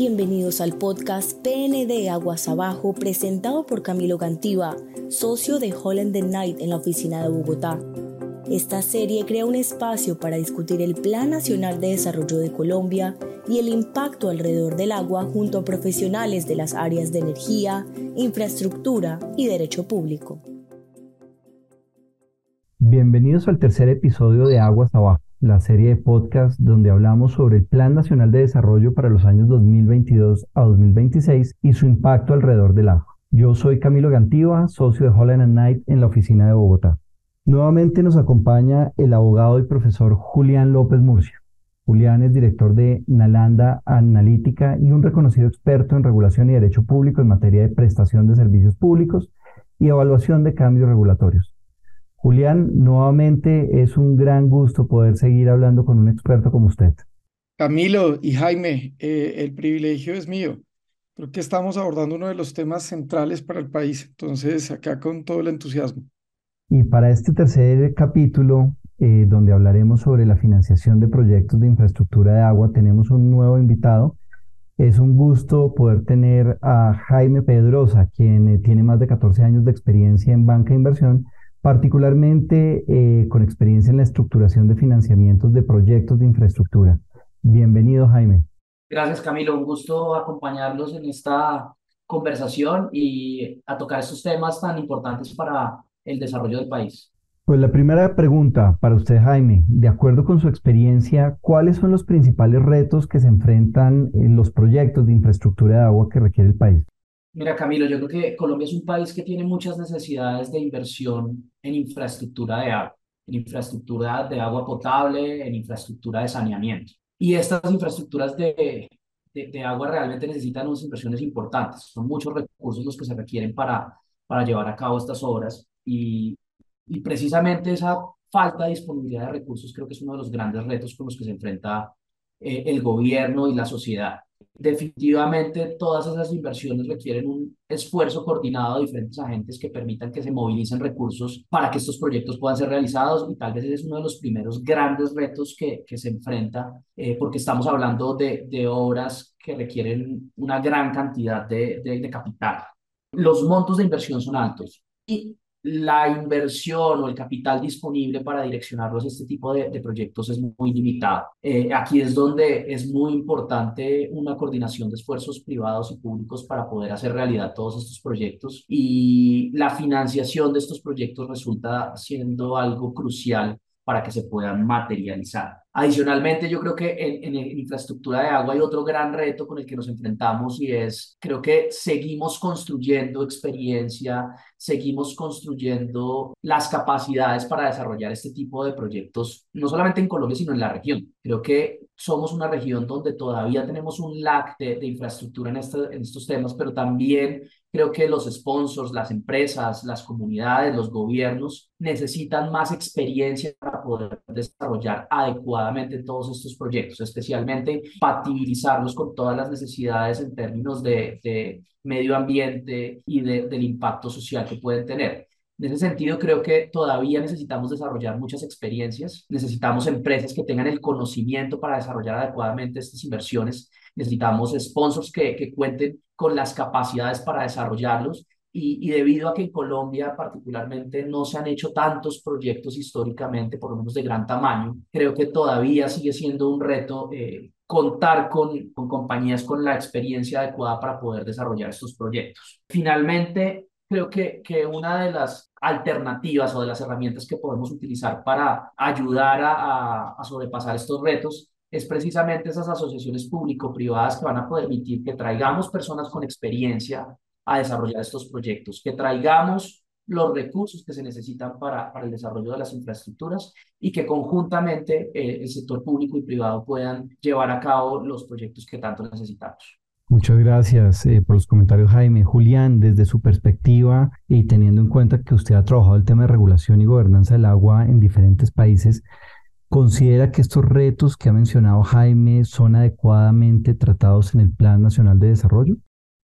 Bienvenidos al podcast PND Aguas Abajo presentado por Camilo Gantiva, socio de Holland the Night en la oficina de Bogotá. Esta serie crea un espacio para discutir el Plan Nacional de Desarrollo de Colombia y el impacto alrededor del agua junto a profesionales de las áreas de energía, infraestructura y derecho público. Bienvenidos al tercer episodio de Aguas Abajo la serie de podcast donde hablamos sobre el Plan Nacional de Desarrollo para los años 2022 a 2026 y su impacto alrededor del agua. Yo soy Camilo Gantiva, socio de Holland Knight en la oficina de Bogotá. Nuevamente nos acompaña el abogado y profesor Julián López Murcia. Julián es director de Nalanda Analítica y un reconocido experto en regulación y derecho público en materia de prestación de servicios públicos y evaluación de cambios regulatorios. Julián, nuevamente es un gran gusto poder seguir hablando con un experto como usted. Camilo y Jaime, eh, el privilegio es mío. Creo que estamos abordando uno de los temas centrales para el país, entonces acá con todo el entusiasmo. Y para este tercer capítulo, eh, donde hablaremos sobre la financiación de proyectos de infraestructura de agua, tenemos un nuevo invitado. Es un gusto poder tener a Jaime Pedrosa, quien eh, tiene más de 14 años de experiencia en banca e inversión particularmente eh, con experiencia en la estructuración de financiamientos de proyectos de infraestructura. Bienvenido, Jaime. Gracias, Camilo. Un gusto acompañarlos en esta conversación y a tocar estos temas tan importantes para el desarrollo del país. Pues la primera pregunta para usted, Jaime, de acuerdo con su experiencia, ¿cuáles son los principales retos que se enfrentan en los proyectos de infraestructura de agua que requiere el país? Mira, Camilo, yo creo que Colombia es un país que tiene muchas necesidades de inversión en infraestructura de agua, en infraestructura de agua potable, en infraestructura de saneamiento. Y estas infraestructuras de, de, agua realmente necesitan unas inversiones importantes. Son muchos recursos los que se requieren para, para llevar a cabo estas obras. Y, y precisamente esa falta de disponibilidad de recursos creo que es uno de los grandes retos con los que se enfrenta eh, el gobierno y la sociedad definitivamente todas esas inversiones requieren un esfuerzo coordinado de diferentes agentes que permitan que se movilicen recursos para que estos proyectos puedan ser realizados y tal vez ese es uno de los primeros grandes retos que, que se enfrenta eh, porque estamos hablando de, de, obras que requieren una gran cantidad de, de, de capital. Los montos de inversión son altos y la inversión o el capital disponible para direccionarlos a este tipo de, proyectos es muy limitado. Eh, aquí es donde es muy importante una coordinación de esfuerzos privados y públicos para poder hacer realidad todos estos proyectos y la financiación de estos proyectos resulta siendo algo crucial para que se puedan materializar. Adicionalmente, yo creo que en, en, infraestructura de agua hay otro gran reto con el que nos enfrentamos y es, creo que seguimos construyendo experiencia, seguimos construyendo las capacidades para desarrollar este tipo de proyectos, no solamente en Colombia, sino en la región. Creo que somos una región donde todavía tenemos un lag de, infraestructura en, este, en estos temas, pero también Creo que los sponsors, las empresas, las comunidades, los gobiernos necesitan más experiencia para poder desarrollar adecuadamente todos estos proyectos, especialmente compatibilizarlos con todas las necesidades en términos de, de medio ambiente y de, del impacto social que pueden tener. En ese sentido, creo que todavía necesitamos desarrollar muchas experiencias, necesitamos empresas que tengan el conocimiento para desarrollar adecuadamente estas inversiones, necesitamos sponsors que, que cuenten con las capacidades para desarrollarlos y, y, debido a que en Colombia particularmente no se han hecho tantos proyectos históricamente, por lo menos de gran tamaño, creo que todavía sigue siendo un reto eh, contar con, con compañías con la experiencia adecuada para poder desarrollar estos proyectos. Finalmente, creo que, que una de las alternativas o de las herramientas que podemos utilizar para ayudar a, a, a sobrepasar estos retos es precisamente esas asociaciones público-privadas que van a permitir que traigamos personas con experiencia a desarrollar estos proyectos, que traigamos los recursos que se necesitan para, para el desarrollo de las infraestructuras y que conjuntamente eh, el sector público y privado puedan llevar a cabo los proyectos que tanto necesitamos. Muchas gracias eh, por los comentarios, Jaime. Julián, desde su perspectiva y teniendo en cuenta que usted ha trabajado el tema de regulación y gobernanza del agua en diferentes países, ¿Considera que estos retos que ha mencionado Jaime son adecuadamente tratados en el Plan Nacional de Desarrollo?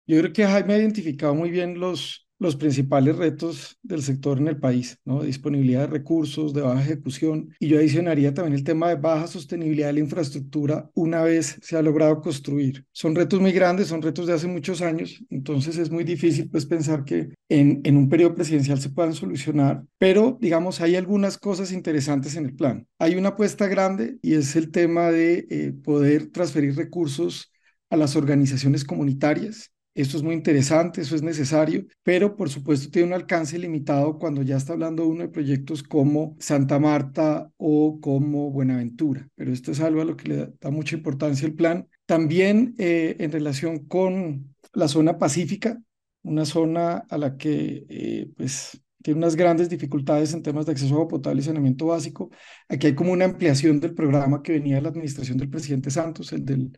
Yo creo que Jaime ha identificado muy bien los, los principales retos del sector en el país, ¿no? Disponibilidad de recursos, de baja ejecución. Y yo adicionaría también el tema de baja sostenibilidad de la infraestructura una vez se ha logrado construir. Son retos muy grandes, son retos de hace muchos años, entonces es muy difícil pues pensar que en, en un periodo presidencial se puedan solucionar, pero digamos hay algunas cosas interesantes en el plan. Hay una apuesta grande y es el tema de eh, poder transferir recursos a las organizaciones comunitarias esto es muy interesante, eso es necesario, pero por supuesto tiene un alcance limitado cuando ya está hablando uno de proyectos como Santa Marta o como Buenaventura, pero esto es algo a lo que le da mucha importancia el plan. También eh, en relación con la zona pacífica, una zona a la que eh, pues tiene unas grandes dificultades en temas de acceso a agua potable y saneamiento básico. Aquí hay como una ampliación del programa que venía de la administración del presidente Santos, el del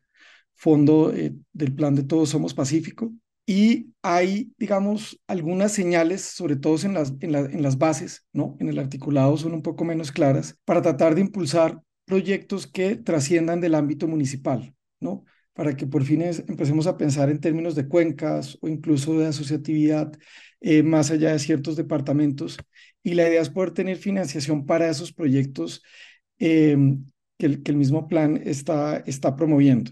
fondo eh, del plan de Todos Somos Pacífico. Y hay, digamos, algunas señales, sobre todo en las, en, en las bases, ¿no? En el articulado son un poco menos claras, para tratar de impulsar proyectos que trasciendan del ámbito municipal, ¿no? Para que por fin empecemos a pensar en términos de cuencas o incluso de asociatividad eh, más allá de ciertos departamentos. Y la idea es poder tener financiación para esos proyectos eh, que, el, que el mismo plan está, está promoviendo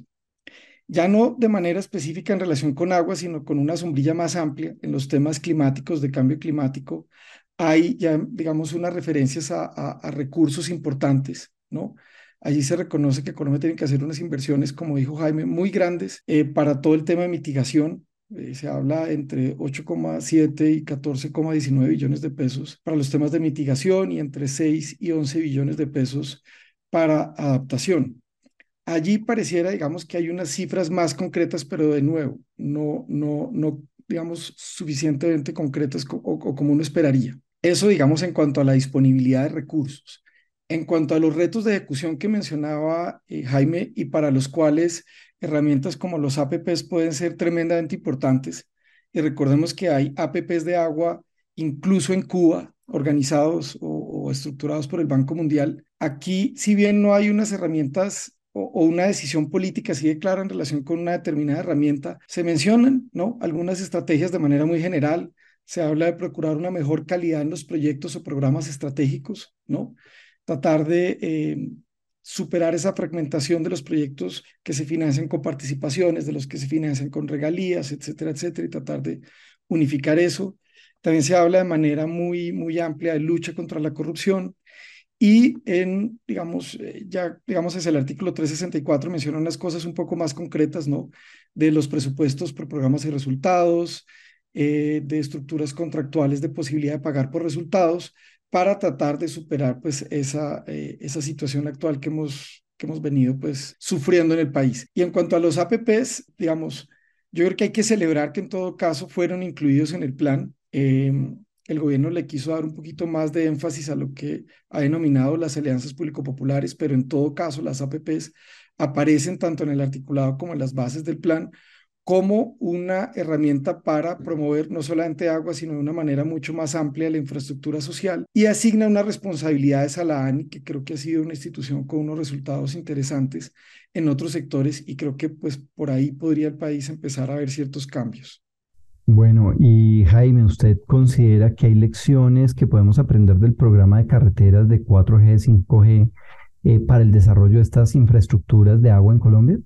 ya no de manera específica en relación con agua, sino con una sombrilla más amplia en los temas climáticos, de cambio climático, hay ya, digamos, unas referencias a, recursos importantes, ¿no? Allí se reconoce que Colombia tiene que hacer unas inversiones, como dijo Jaime, muy grandes eh, para todo el tema de mitigación. Eh, se habla entre 8,7 y 14,19 billones de pesos para los temas de mitigación y entre 6 y 11 billones de pesos para adaptación. Allí pareciera, digamos, que hay unas cifras más concretas, pero de nuevo, no, no, no digamos, suficientemente concretas o, como uno esperaría. Eso, digamos, en cuanto a la disponibilidad de recursos. En cuanto a los retos de ejecución que mencionaba eh, Jaime y para los cuales herramientas como los APPs pueden ser tremendamente importantes, y recordemos que hay APPs de agua incluso en Cuba, organizados o, o estructurados por el Banco Mundial. Aquí, si bien no hay unas herramientas o, una decisión política así de clara en relación con una determinada herramienta, se mencionan ¿no? algunas estrategias de manera muy general. Se habla de procurar una mejor calidad en los proyectos o programas estratégicos, ¿no? Tratar de eh, superar esa fragmentación de los proyectos que se financian con participaciones, de los que se financian con regalías, etcétera, etcétera, y tratar de unificar eso. También se habla de manera muy, muy amplia de lucha contra la corrupción, y en, digamos, eh, ya, digamos, es el artículo 364 menciona unas cosas un poco más concretas, ¿no? De los presupuestos por programas y resultados, eh, de estructuras contractuales de posibilidad de pagar por resultados, para tratar de superar, pues, esa, eh, esa situación actual que hemos, que hemos venido, pues, sufriendo en el país. Y en cuanto a los APPs, digamos, yo creo que hay que celebrar que en todo caso fueron incluidos en el plan. Eh, el gobierno le quiso dar un poquito más de énfasis a lo que ha denominado las alianzas público-populares, pero en todo caso las APPs aparecen tanto en el articulado como en las bases del plan como una herramienta para promover no solamente agua, sino de una manera mucho más amplia la infraestructura social y asigna unas responsabilidades a la ANI, que creo que ha sido una institución con unos resultados interesantes en otros sectores y creo que pues por ahí podría el país empezar a ver ciertos cambios. Bueno, y Jaime, ¿usted considera que hay lecciones que podemos aprender del programa de carreteras de 4G, 5G eh, para el desarrollo de estas infraestructuras de agua en Colombia?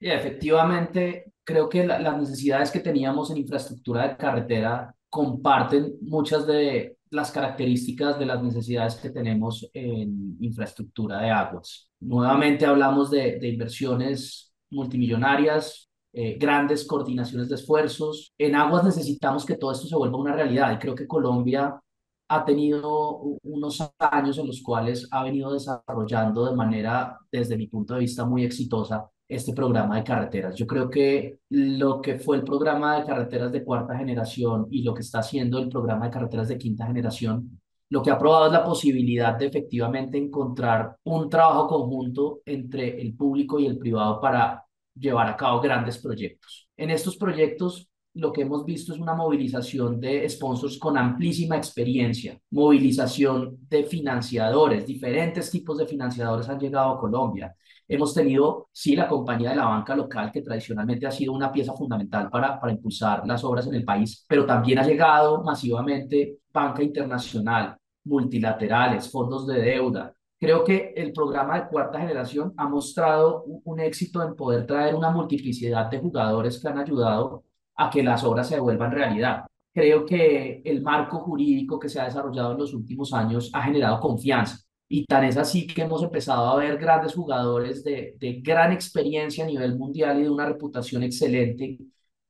Sí, efectivamente, creo que las necesidades que teníamos en infraestructura de carretera comparten muchas de las características de las necesidades que tenemos en infraestructura de aguas. Nuevamente hablamos de, de inversiones multimillonarias, eh, grandes coordinaciones de esfuerzos. En aguas necesitamos que todo esto se vuelva una realidad y creo que Colombia ha tenido unos años en los cuales ha venido desarrollando de manera, desde mi punto de vista, muy exitosa este programa de carreteras. Yo creo que lo que fue el programa de carreteras de cuarta generación y lo que está haciendo el programa de carreteras de quinta generación, lo que ha probado es la posibilidad de efectivamente encontrar un trabajo conjunto entre el público y el privado para llevar a cabo grandes proyectos. En estos proyectos, lo que hemos visto es una movilización de sponsors con amplísima experiencia, movilización de financiadores, diferentes tipos de financiadores han llegado a Colombia. Hemos tenido, sí, la compañía de la banca local, que tradicionalmente ha sido una pieza fundamental para, para impulsar las obras en el país, pero también ha llegado masivamente banca internacional, multilaterales, fondos de deuda. Creo que el programa de cuarta generación ha mostrado un éxito en poder traer una multiplicidad de jugadores que han ayudado a que las obras se vuelvan realidad. Creo que el marco jurídico que se ha desarrollado en los últimos años ha generado confianza y tan es así que hemos empezado a ver grandes jugadores de, de gran experiencia a nivel mundial y de una reputación excelente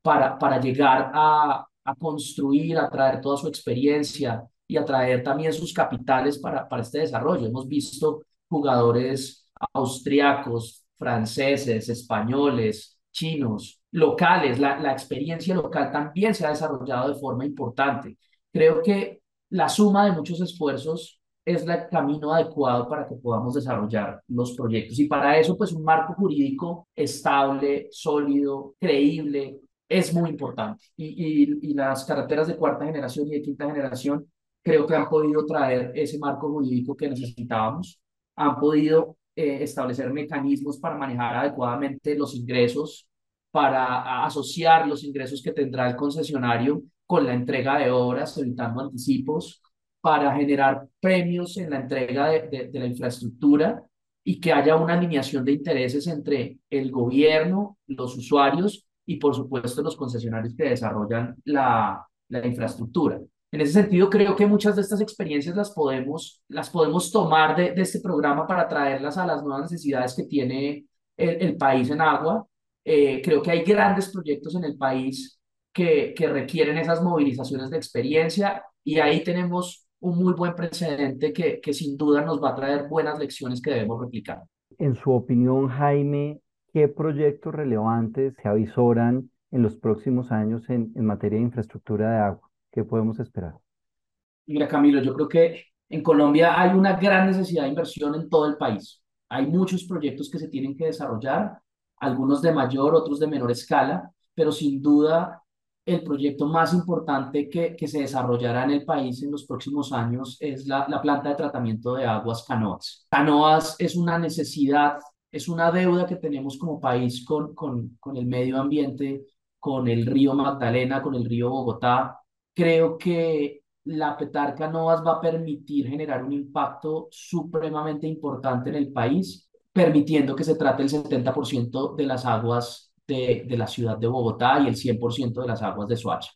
para, para llegar a, a construir, a traer toda su experiencia y a traer también sus capitales para, para este desarrollo. Hemos visto jugadores austriacos, franceses, españoles, chinos, locales. La, la experiencia local también se ha desarrollado de forma importante. Creo que la suma de muchos esfuerzos es el camino adecuado para que podamos desarrollar los proyectos. Y para eso, pues un marco jurídico estable, sólido, creíble, es muy importante. Y, y, las carreteras de cuarta generación y de quinta generación creo que han podido traer ese marco jurídico que necesitábamos, han podido eh, establecer mecanismos para manejar adecuadamente los ingresos, para asociar los ingresos que tendrá el concesionario con la entrega de obras, evitando anticipos, para generar premios en la entrega de, de, la infraestructura y que haya una alineación de intereses entre el gobierno, los usuarios y, por supuesto, los concesionarios que desarrollan la, la infraestructura. En ese sentido, creo que muchas de estas experiencias las podemos, las podemos tomar de, de este programa para traerlas a las nuevas necesidades que tiene el, el país en agua. Eh, creo que hay grandes proyectos en el país que, que requieren esas movilizaciones de experiencia y ahí tenemos un muy buen precedente que, que sin duda nos va a traer buenas lecciones que debemos replicar. En su opinión, Jaime, ¿qué proyectos relevantes se avisoran en los próximos años en, en materia de infraestructura de agua? ¿Qué podemos esperar? Mira, Camilo, yo creo que en Colombia hay una gran necesidad de inversión en todo el país. Hay muchos proyectos que se tienen que desarrollar, algunos de mayor, otros de menor escala, pero sin duda el proyecto más importante que, que se desarrollará en el país en los próximos años es la, la planta de tratamiento de aguas Canoas. Canoas es una necesidad, es una deuda que tenemos como país con, con, con el medio ambiente, con el río Magdalena, con el río Bogotá. Creo que la Petar Canoas va a permitir generar un impacto supremamente importante en el país, permitiendo que se trate el 70% de las aguas de, de la ciudad de Bogotá y el 100% de las aguas de Soacha.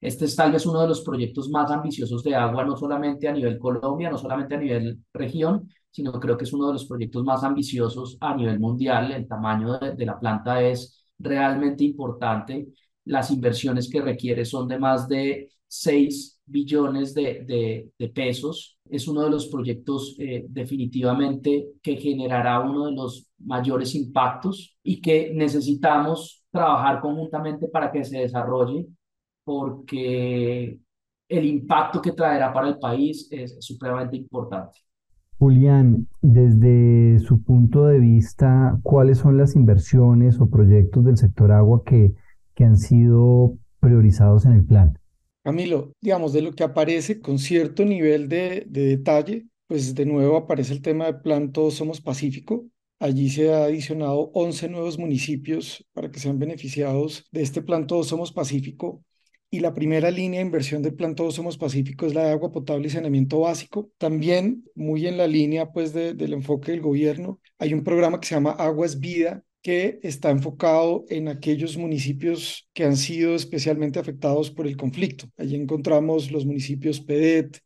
Este es tal vez uno de los proyectos más ambiciosos de agua, no solamente a nivel Colombia, no solamente a nivel región, sino creo que es uno de los proyectos más ambiciosos a nivel mundial. El tamaño de, de la planta es realmente importante. Las inversiones que requiere son de más de 6 billones de, de, pesos. Es uno de los proyectos eh, definitivamente que generará uno de los mayores impactos y que necesitamos trabajar conjuntamente para que se desarrolle porque el impacto que traerá para el país es supremamente importante. Julián, desde su punto de vista, ¿cuáles son las inversiones o proyectos del sector agua que, que han sido priorizados en el plan? Camilo, digamos, de lo que aparece con cierto nivel de, de detalle, pues de nuevo aparece el tema de Plan Todos Somos Pacífico, Allí se ha adicionado 11 nuevos municipios para que sean beneficiados de este plan Todos Somos Pacífico. Y la primera línea de inversión del plan Todos Somos Pacífico es la de agua potable y saneamiento básico. También, muy en la línea pues, del enfoque del gobierno, hay un programa que se llama Aguas Vida, que está enfocado en aquellos municipios que han sido especialmente afectados por el conflicto. Allí encontramos los municipios PEDET,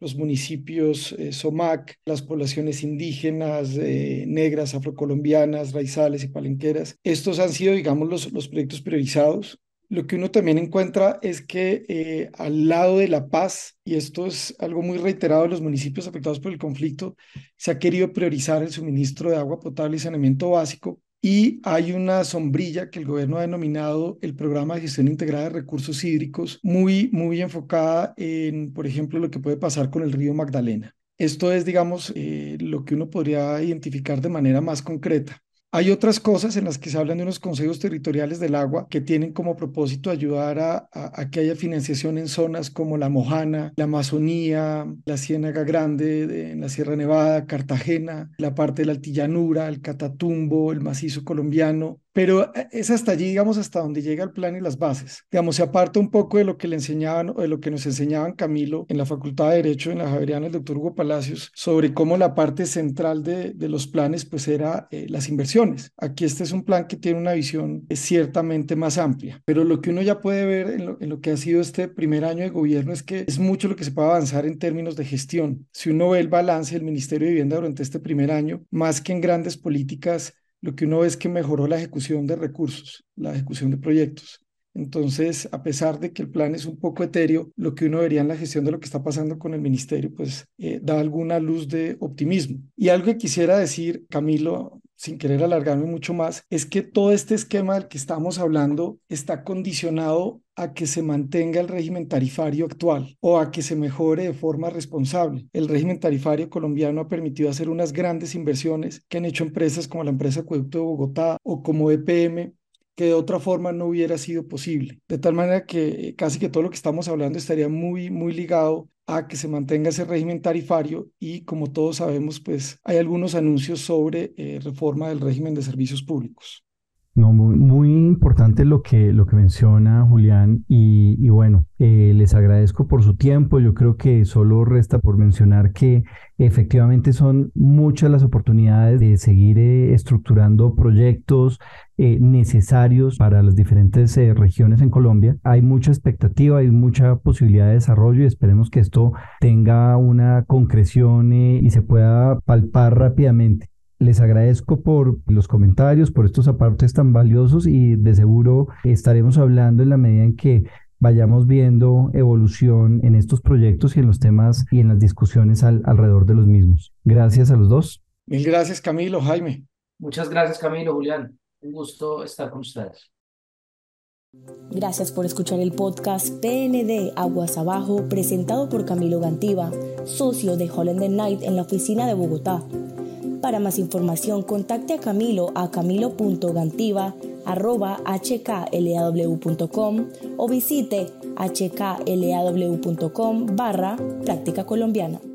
los municipios eh, SOMAC, las poblaciones indígenas, eh, negras, afrocolombianas, raizales y palenqueras. Estos han sido, digamos, los, los proyectos priorizados. Lo que uno también encuentra es que eh, al lado de la paz, y esto es algo muy reiterado en los municipios afectados por el conflicto, se ha querido priorizar el suministro de agua potable y saneamiento básico y hay una sombrilla que el gobierno ha denominado el programa de gestión integrada de recursos hídricos, muy, muy enfocada en, por ejemplo, lo que puede pasar con el río Magdalena. Esto es, digamos, eh, lo que uno podría identificar de manera más concreta. Hay otras cosas en las que se hablan de unos consejos territoriales del agua que tienen como propósito ayudar a, a, que haya financiación en zonas como la Mojana, la Amazonía, la Ciénaga Grande de, en la Sierra Nevada, Cartagena, la parte de la Altillanura, el Catatumbo, el macizo colombiano, pero eh, es hasta allí, digamos, hasta donde llega el plan y las bases. Digamos, se aparta un poco de lo que le enseñaban o de lo que nos enseñaban Camilo en la Facultad de Derecho en la Javeriana, el doctor Hugo Palacios, sobre cómo la parte central de, de los planes, pues era eh, las inversiones. Aquí este es un plan que tiene una visión eh, ciertamente más amplia, pero lo que uno ya puede ver en lo, que ha sido este primer año de gobierno es que es mucho lo que se puede avanzar en términos de gestión. Si uno ve el balance del Ministerio de Vivienda durante este primer año, más que en grandes políticas, lo que uno ve es que mejoró la ejecución de recursos, la ejecución de proyectos. Entonces, a pesar de que el plan es un poco etéreo, lo que uno vería en la gestión de lo que está pasando con el ministerio, pues eh, da alguna luz de optimismo. Y algo que quisiera decir, Camilo, sin querer alargarme mucho más, es que todo este esquema del que estamos hablando está condicionado a que se mantenga el régimen tarifario actual o a que se mejore de forma responsable. El régimen tarifario colombiano ha permitido hacer unas grandes inversiones que han hecho empresas como la empresa Acueducto de Bogotá o como EPM que de otra forma no hubiera sido posible. De tal manera que casi que todo lo que estamos hablando estaría muy, muy ligado a que se mantenga ese régimen tarifario y como todos sabemos, pues hay algunos anuncios sobre eh, reforma del régimen de servicios públicos. No, muy, muy, importante lo que, lo que menciona Julián y, bueno, eh, les agradezco por su tiempo. Yo creo que solo resta por mencionar que efectivamente son muchas las oportunidades de seguir eh, estructurando proyectos eh, necesarios para las diferentes regiones en Colombia. Hay mucha expectativa, hay mucha posibilidad de desarrollo y esperemos que esto tenga una concreción y se pueda palpar rápidamente. Les agradezco por los comentarios, por estos apartes tan valiosos y de seguro estaremos hablando en la medida en que vayamos viendo evolución en estos proyectos y en los temas y en las discusiones alrededor de los mismos. Gracias a los dos. Mil gracias Camilo, Jaime. Muchas gracias Camilo, Julián. Un gusto estar con ustedes. Gracias por escuchar el podcast PND Aguas Abajo presentado por Camilo Gantiva, socio de Holland Night en la oficina de Bogotá. Para más información, contacte a Camilo a camilo.gantiva.hklaw.com o visite hklaw.com barra práctica colombiana.